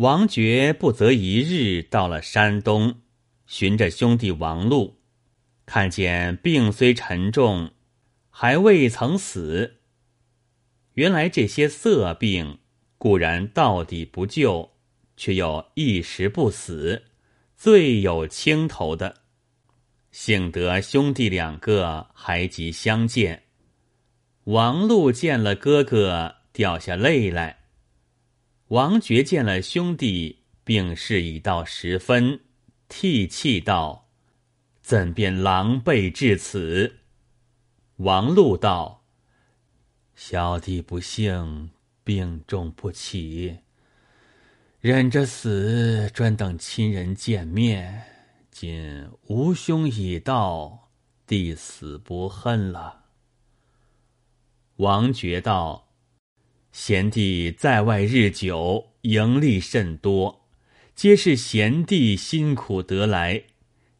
王爵不择一日到了山东，寻着兄弟王禄，看见病虽沉重，还未曾死。原来这些色病固然到底不救，却又一时不死，最有轻头的。幸得兄弟两个还及相见。王禄见了哥哥，掉下泪来。王爵见了兄弟，病势已到十分，涕泣道：“怎便狼狈至此？”王禄道：“小弟不幸，病重不起，忍着死，专等亲人见面。今吾兄已到，弟死不恨了。”王爵道：“贤弟在外日久，盈利甚多，皆是贤弟辛苦得来。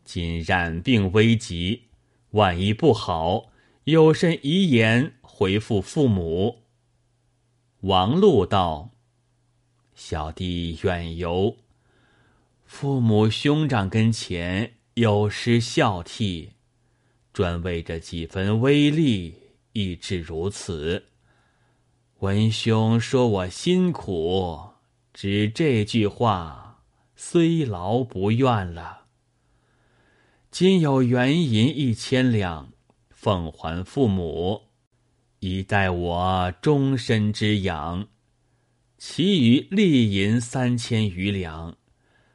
今染病危急，万一不好，有甚遗言回复父母？”王禄道：“小弟远游，父母兄长跟前有失孝悌，专为着几分微利。”亦至如此。文兄说我辛苦，只这句话，虽劳不怨了。今有原银一千两，奉还父母，以待我终身之养；其余利银三千余两，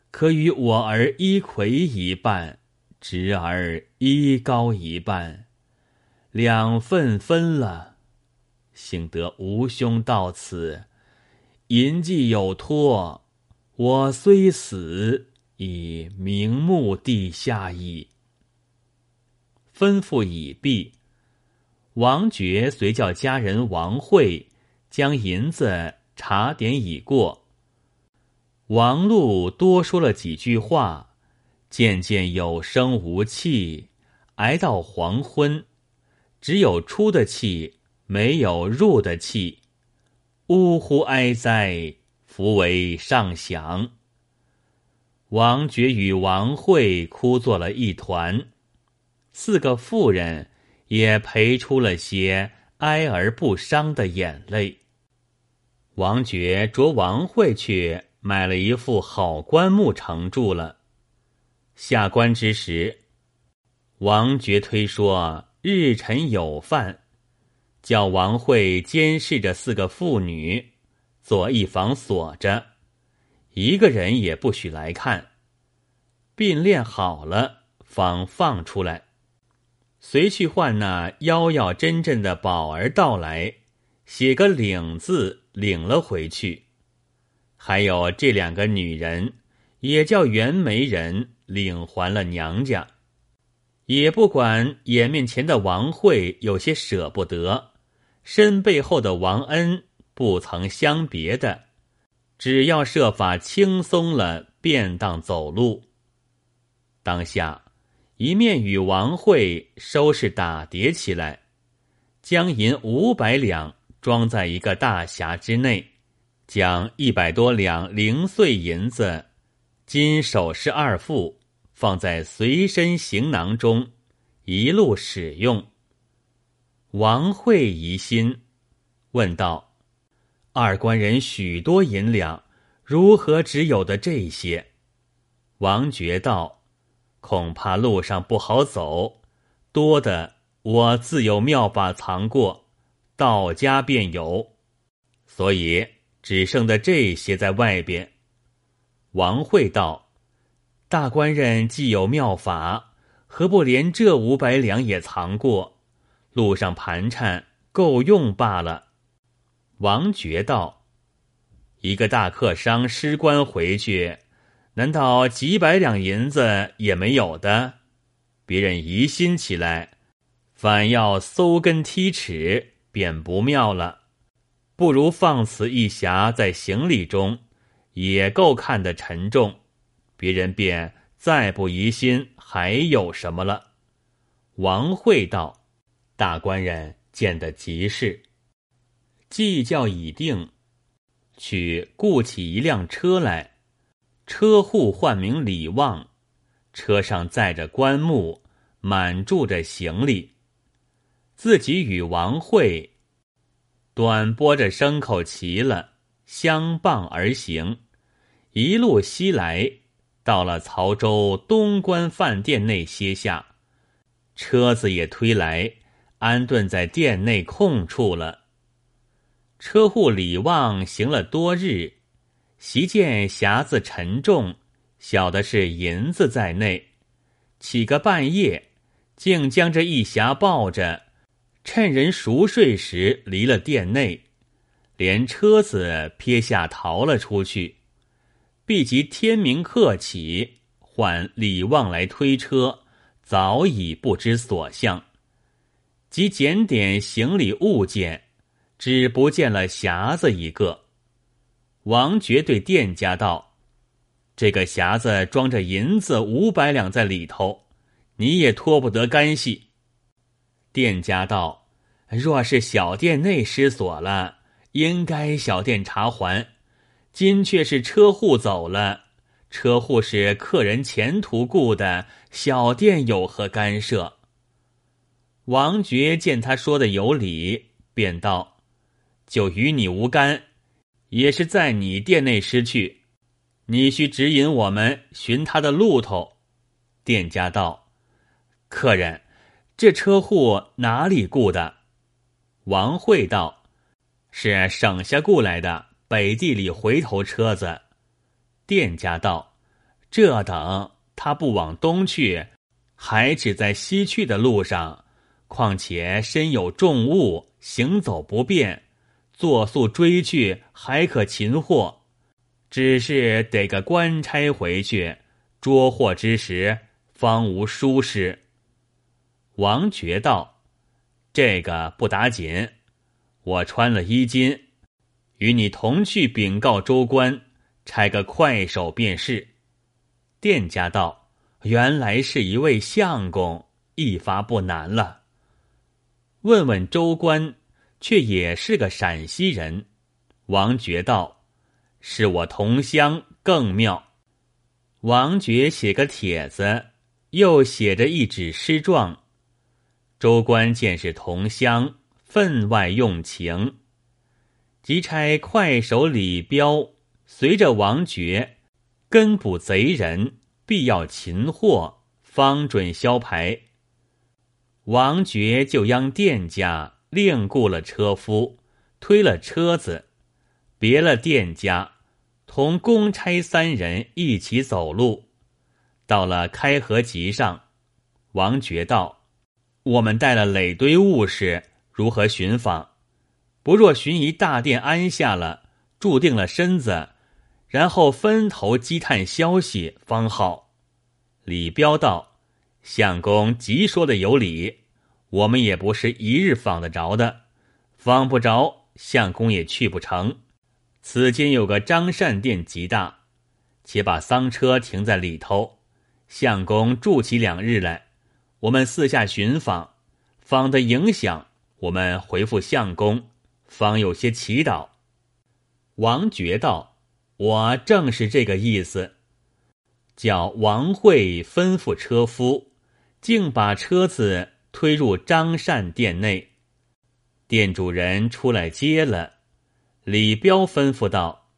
可与我儿一魁一半，侄儿一高一半。两份分了，幸得吾兄到此，银既有托，我虽死，已瞑目地下矣。吩咐已毕，王爵遂叫家人王慧将银子查点已过。王禄多说了几句话，渐渐有声无气，挨到黄昏。只有出的气，没有入的气，呜呼哀哉，弗为上响。王爵与王慧哭作了一团，四个妇人也陪出了些哀而不伤的眼泪。王爵着王慧去买了一副好棺木，承住了。下棺之时，王爵推说。日辰有饭，叫王慧监视着四个妇女，左一房锁着，一个人也不许来看。并练好了，方放出来，随去唤那妖妖真真的宝儿到来，写个领字，领了回去。还有这两个女人，也叫袁媒人领还了娘家。也不管眼面前的王慧有些舍不得，身背后的王恩不曾相别的，只要设法轻松了，便当走路。当下一面与王慧收拾打叠起来，将银五百两装在一个大匣之内，将一百多两零碎银子、金首饰二副。放在随身行囊中，一路使用。王慧疑心，问道：“二官人许多银两，如何只有的这些？”王觉道：“恐怕路上不好走，多的我自有妙法藏过，到家便有，所以只剩的这些在外边。”王慧道。大官人既有妙法，何不连这五百两也藏过？路上盘缠够用罢了。王觉道：“一个大客商失官回去，难道几百两银子也没有的？别人疑心起来，反要搜根剔齿，便不妙了。不如放此一匣在行李中，也够看得沉重。”别人便再不疑心还有什么了。王慧道：“大官人见得极是，计较已定，取雇起一辆车来，车户唤名李旺，车上载着棺木，满住着行李。自己与王惠短拨着牲口齐了，相傍而行，一路西来，到了曹州东关饭店内歇下，车子也推来，安顿在店内空处了。车户李旺行了多日，习见匣子沉重，小的是银子在内，起个半夜，竟将这一匣抱着。趁人熟睡时，离了店内，连车子撇下逃了出去。必及天明客起，唤李旺来推车，早已不知所向。即检点行李物件，只不见了匣子一个。王爵对店家道：“这个匣子装着银子五百两在里头，你也脱不得干系。”店家道：“若是小店内失锁了，应该小店查还。今却是车户走了，车户是客人前途雇的，小店有何干涉？”王爵见他说的有理，便道：“就与你无干，也是在你店内失去，你需指引我们寻他的路头。”店家道：“客人。”这车户哪里雇的？王慧道：“是省下雇来的北地里回头车子。”店家道：“这等他不往东去，还只在西去的路上。况且身有重物，行走不便，坐速追去还可擒获，只是得个官差回去捉获之时，方无疏失。”王觉道：“这个不打紧，我穿了衣襟，与你同去禀告州官，差个快手便是。”店家道：“原来是一位相公，一发不难了。”问问州官，却也是个陕西人。王觉道：“是我同乡，更妙。”王觉写个帖子，又写着一纸诗状。州官见是同乡，分外用情，即差快手李彪随着王爵跟捕贼人，必要擒获，方准销牌。王爵就央店家另雇了车夫，推了车子，别了店家，同公差三人一起走路，到了开河集上，王爵道。我们带了累堆物事，如何寻访？不若寻一大殿安下了，注定了身子，然后分头积探消息方好。李彪道：“相公即说的有理，我们也不是一日访得着的，访不着，相公也去不成。此间有个张善殿极大，且把丧车停在里头，相公住起两日来。”我们四下寻访，访的影响，我们回复相公，方有些祈祷。王觉道：“我正是这个意思。”叫王慧吩咐车夫，竟把车子推入张善店内。店主人出来接了。李彪吩咐道：“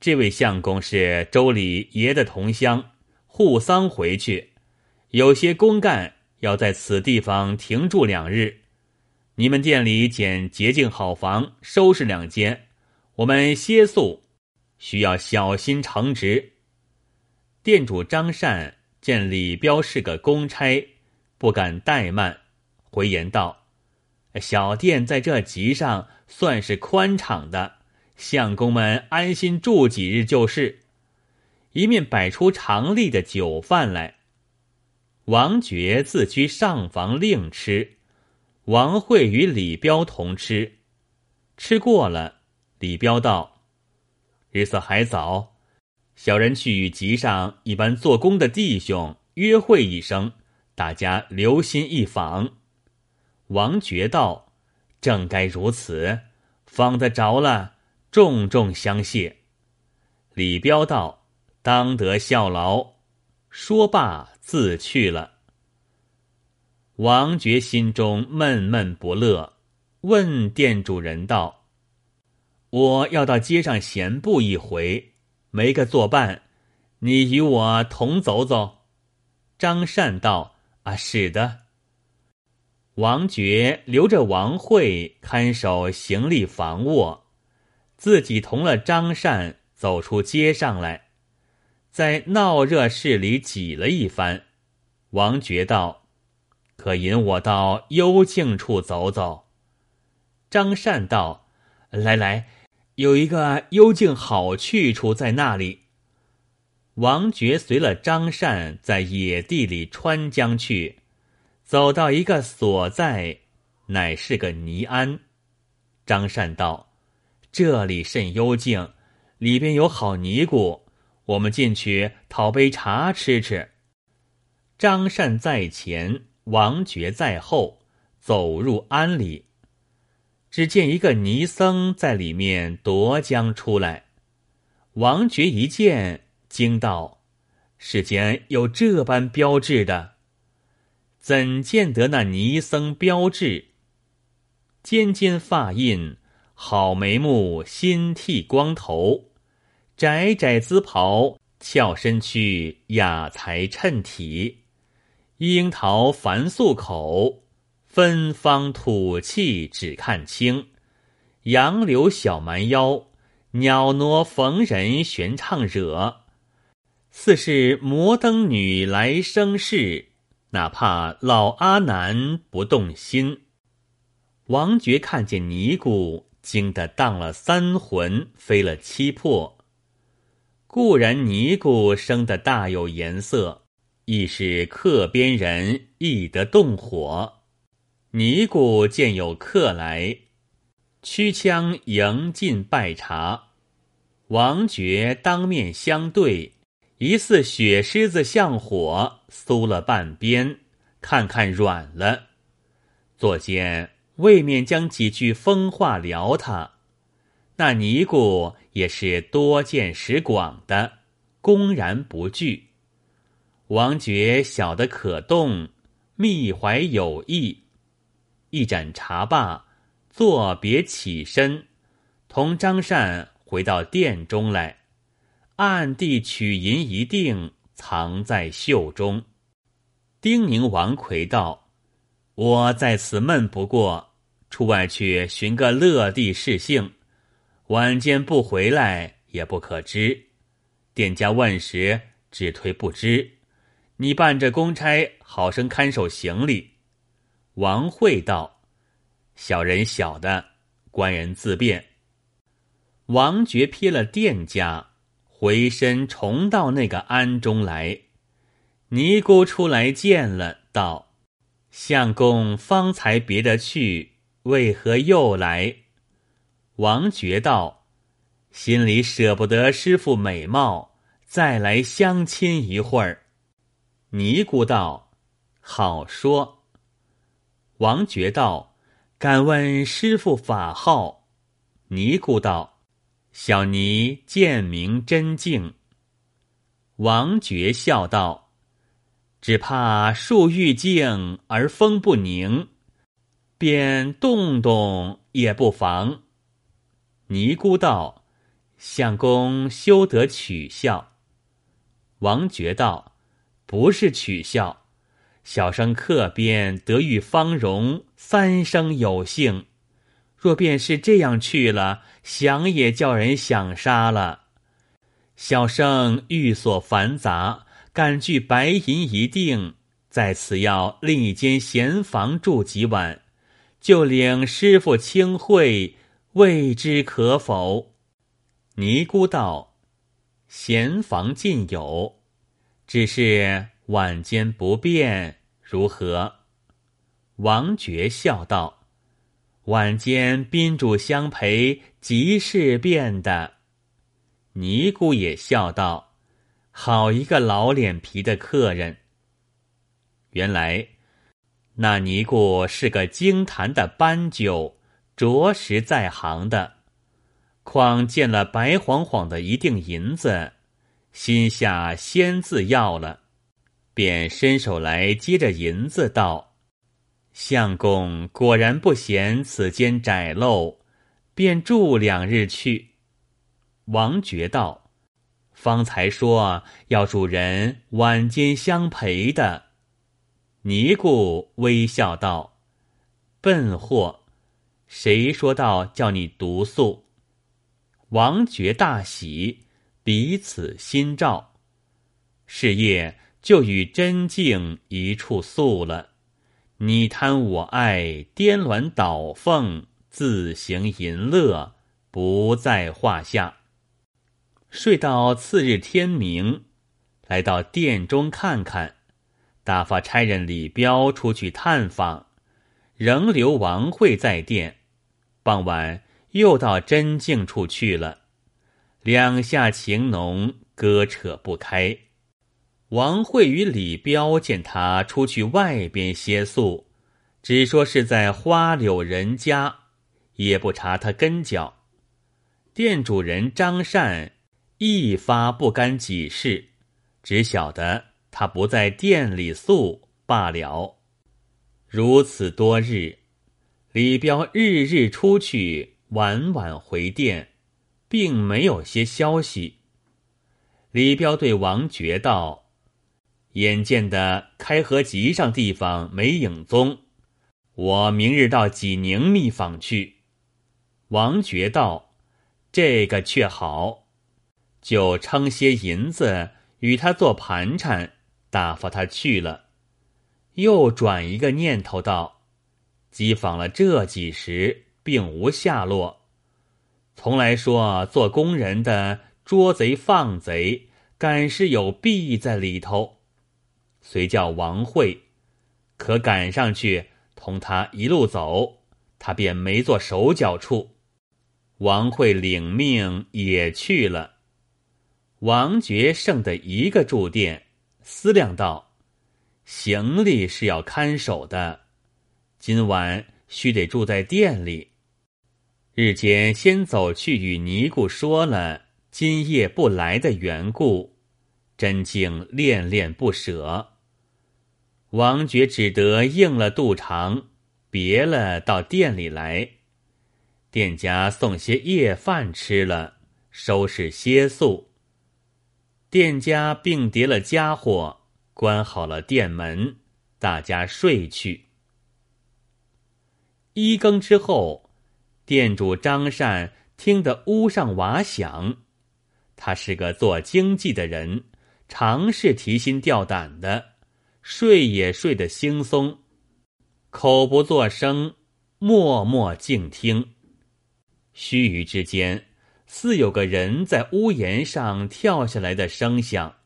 这位相公是周礼爷的同乡，护丧回去，有些公干。”要在此地方停住两日，你们店里捡洁净好房，收拾两间，我们歇宿，需要小心承职。店主张善见李彪是个公差，不敢怠慢，回言道：“小店在这集上算是宽敞的，相公们安心住几日就是。”一面摆出常例的酒饭来。王爵自居上房另吃，王慧与李彪同吃。吃过了，李彪道：“日色还早，小人去与集上一般做工的弟兄约会一声，大家留心一访。”王爵道：“正该如此，访得着了，重重相谢。”李彪道：“当得效劳。”说罢，自去了。王爵心中闷闷不乐，问店主人道：“我要到街上闲步一回，没个作伴，你与我同走走。”张善道：“是的。”王爵留着王慧看守行李房卧，自己同了张善走出街上来。在闹热市里挤了一番，王觉道：“可引我到幽静处走走。”张善道：“来来，有一个幽静好去处在那里。”王觉随了张善在野地里穿江去，走到一个所在，乃是个泥庵。张善道：“这里甚幽静，里边有好尼姑。”我们进去讨杯茶吃吃。张善在前，王觉在后，走入庵里。只见一个尼僧在里面夺浆出来。王觉一见，惊道：“世间有这般标志的？怎见得那尼僧标志？尖尖发印，好眉目，新剃光头。”窄窄姿袍，翘身躯，雅才衬体，樱桃繁素口，芬芳吐气只看清。杨柳小蛮腰，袅娜逢人悬唱惹。似是摩登女来生事，哪怕老阿难不动心。王爵看见尼姑，惊得荡了三魂，飞了七魄。固然尼姑生得大有颜色，亦是客边人，易得动火。尼姑见有客来，驱枪迎进拜茶。王爵当面相对，疑似雪狮子向火，酥了半边，看看软了。左见未免将几句疯话聊他。那尼姑也是多见识广的，公然不惧。王觉晓得可动，密怀有意。一盏茶罢，作别起身，同张善回到殿中来，暗地取银一锭，藏在袖中。丁宁王魁道：“我在此闷不过，出外去寻个乐地试兴。”晚间不回来也不可知，店家问时只推不知。你办着公差，好生看守行李。王慧道：“小人晓得，官人自便。”王爵瞥了店家，回身重到那个庵中来。尼姑出来见了，道：“相公方才别得去，为何又来？”王觉道：“心里舍不得师傅美貌，再来相亲一会儿。”尼姑道：“好说。”王觉道：“敢问师傅法号？”尼姑道：“小尼见明真静。”王觉笑道：“只怕树欲静而风不宁，便动动也不妨。”尼姑道：“相公休得取笑。”王觉道：“不是取笑，小生客边得遇芳容，三生有幸。若便是这样去了，想也叫人想杀了。小生寓所繁杂，敢具白银一锭，在此要另一间闲房住几晚，就领师傅清会。”未知可否？尼姑道：“闲房尽有，只是晚间不便，如何？”王觉笑道：“晚间宾主相陪，即是便的。”尼姑也笑道：“好一个老脸皮的客人。”原来那尼姑是个精坛的斑鸠。着实在行的，况见了白晃晃的一锭银子，心下先自要了，便伸手来接着银子道：“相公果然不嫌此间窄陋，便住两日去。”王觉道：“方才说要主人晚间相陪的。”尼姑微笑道：“笨货，谁说道叫你独宿？”王觉大喜，彼此心照，是夜就与真静一处宿了。你贪我爱，颠鸾倒凤，自行淫乐，不在话下。睡到次日天明，来到殿中看看，打发差人李彪出去探访，仍留王慧在殿。傍晚。又到真境处去了，两下情浓，割扯不开。王慧与李彪见他出去外边歇宿，只说是在花柳人家，也不查他跟脚。店主人张善一发不干己事，只晓得他不在店里宿罢了。如此多日，李彪日日出去。晚晚回店，并没有些消息。李彪对王觉道：“眼见的开河集上地方没影踪，我明日到济宁密访去。”王觉道：“这个却好，就称些银子与他做盘缠，打发他去了。”又转一个念头道：“机访了这几时。”并无下落。从来说做工人的捉贼放贼，敢是有弊在里头。遂叫王慧，可赶上去同他一路走，他便没做手脚处。王慧领命也去了。王觉剩的一个住店，思量道：行李是要看守的，今晚须得住在店里。日间先走去与尼姑说了今夜不来的缘故，真竟恋恋不舍。王觉只得应了肚肠，别了到店里来。店家送些夜饭吃了，收拾歇宿。店家并叠了家伙，关好了店门，大家睡去。一更之后。店主张善听得屋上瓦响，他是个做经济的人，常是提心吊胆的，睡也睡得惺忪，口不作声，默默静听。须臾之间，似有个人在屋檐上跳下来的声响。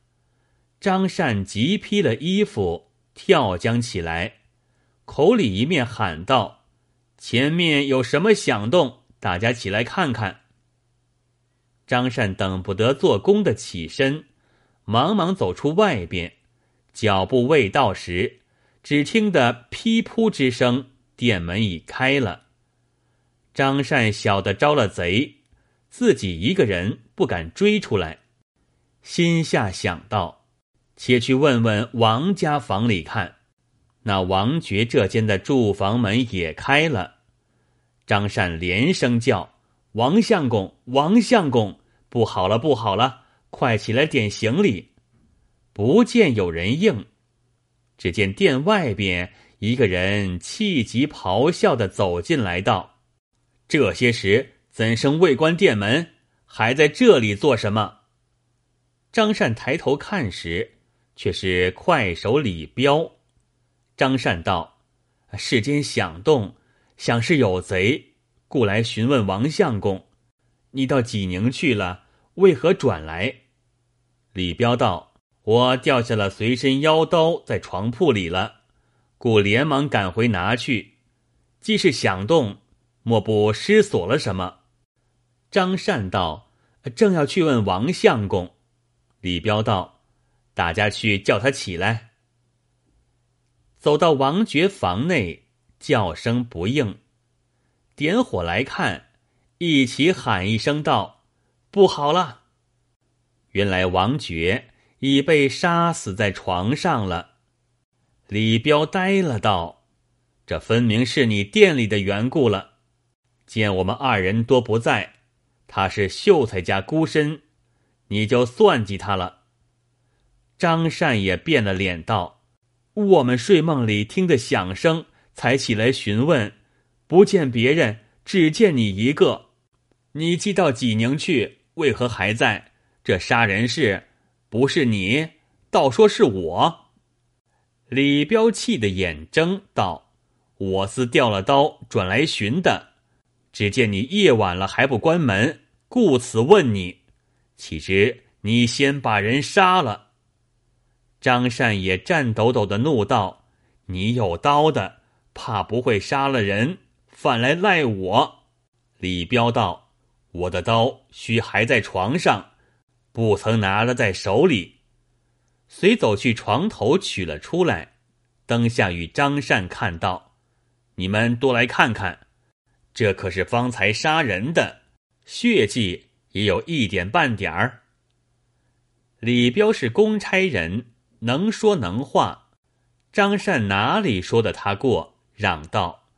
张善急披了衣服，跳将起来，口里一面喊道。前面有什么响动？大家起来看看。张善等不得做工的起身，忙忙走出外边，脚步未到时，只听得噼扑之声，店门已开了。张善晓得招了贼，自己一个人不敢追出来，心下想到：且去问问王家房里看。那王爵这间的住房门也开了。张善连声叫：“王相公，王相公，不好了，不好了！快起来点行李！”不见有人应，只见店外边一个人气急咆哮的走进来道：“这些时怎生未关店门，还在这里做什么？”张善抬头看时，却是快手李彪。张善道：“世间响动。”想是有贼，故来询问王相公：“你到济宁去了，为何转来？”李彪道：“我掉下了随身腰刀，在床铺里了，故连忙赶回拿去。既是响动，莫不失锁了什么？”张善道：“正要去问王相公。”李彪道：“大家去叫他起来。”走到王爵房内。叫声不应，点火来看，一起喊一声道：“不好了！”原来王爵已被杀死在床上了。李彪呆了，道：“这分明是你店里的缘故了。见我们二人多不在，他是秀才家孤身，你就算计他了。”张善也变了脸，道：“我们睡梦里听得响声，才起来询问，不见别人，只见你一个。你寄到济宁去，为何还在？这杀人事，不是你，倒说是我。”李彪气得眼睁，道：“我似掉了刀，转来寻的。只见你夜晚了还不关门，故此问你。岂知你先把人杀了。”张善也颤抖抖的怒道：“你有刀的，怕不会杀了人，反来赖我。”李彪道：“我的刀须还在床上，不曾拿了在手里。”遂走去床头取了出来，灯下与张善看到：“你们多来看看，这可是方才杀人的血迹，也有一点半点儿。”李彪是公差人。能说能话，张善哪里说的他过？嚷道：“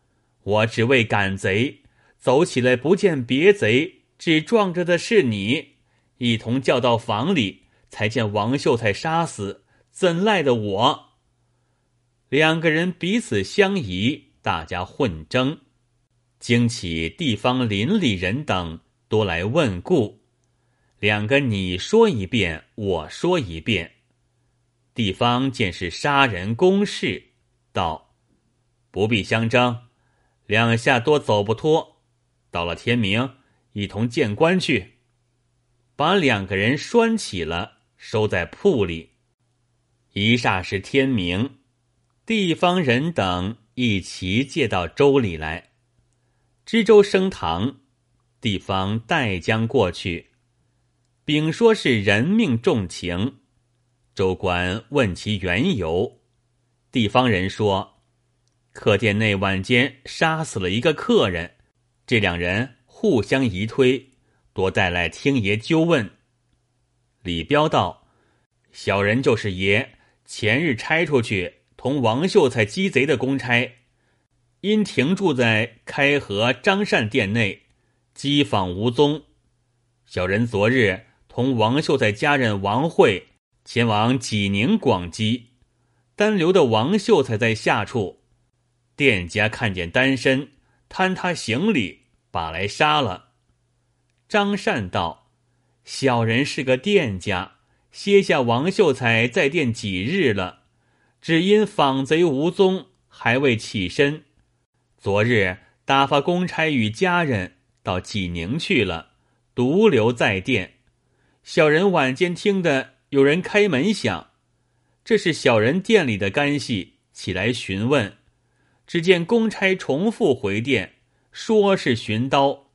我只为赶贼，走起来不见别贼，只撞着的是你。一同叫到房里，才见王秀才杀死，怎赖的我？”两个人彼此相疑，大家混争，惊起地方邻里人等多来问故。两个你说一遍，我说一遍。地方见是杀人公事，道：“不必相争，两下多走不脱。到了天明，一同见官去，把两个人拴起了，收在铺里。一霎时天明，地方人等一齐借到州里来。知州升堂，地方代将过去，禀说是人命重情。”州官问其缘由，地方人说：客店内晚间杀死了一个客人，这两人互相疑推，多带来听爷究问。李彪道：“小人就是爷前日差出去同王秀才鸡贼的公差，因停住在开河张善店内，机访无踪。小人昨日同王秀才家人王慧。”前往济宁广基，单留的王秀才在下处。店家看见单身，贪他行李，把来杀了。张善道：“小人是个店家，歇下王秀才在店几日了，只因访贼无踪，还未起身。昨日打发公差与家人到济宁去了，独留在店。小人晚间听得。”有人开门响，这是小人店里的干系起来询问。只见公差重复回电，说是寻刀，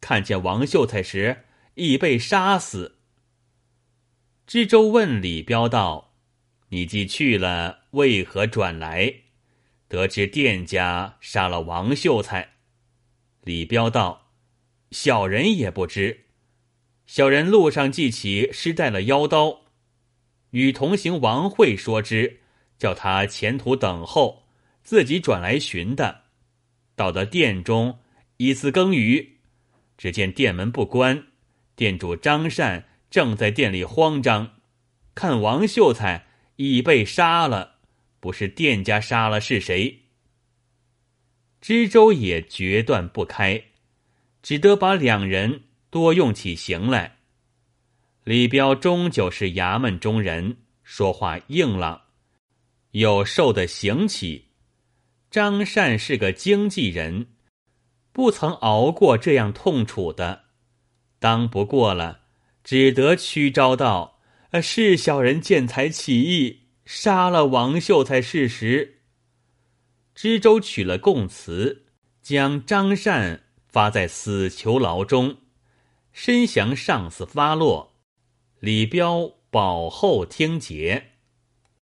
看见王秀才时已被杀死。知州问李彪道：“你既去了，为何转来？”得知店家杀了王秀才。李彪道：“小人也不知，小人路上记起失带了腰刀。”与同行王慧说之，叫他前途等候，自己转来寻的。到得店中，一次更余，只见店门不关，店主张善正在店里慌张，看王秀才已被杀了，不是店家杀了是谁？知州也决断不开，只得把两人多用起刑来。李彪终究是衙门中人，说话硬朗，又受的刑起。张善是个经济人，不曾熬过这样痛楚的，当不过了，只得屈招道：“呃，是小人见财起意，杀了王秀才事实。”知州取了供词，将张善发在死囚牢中，申降上司发落。李彪保候听节。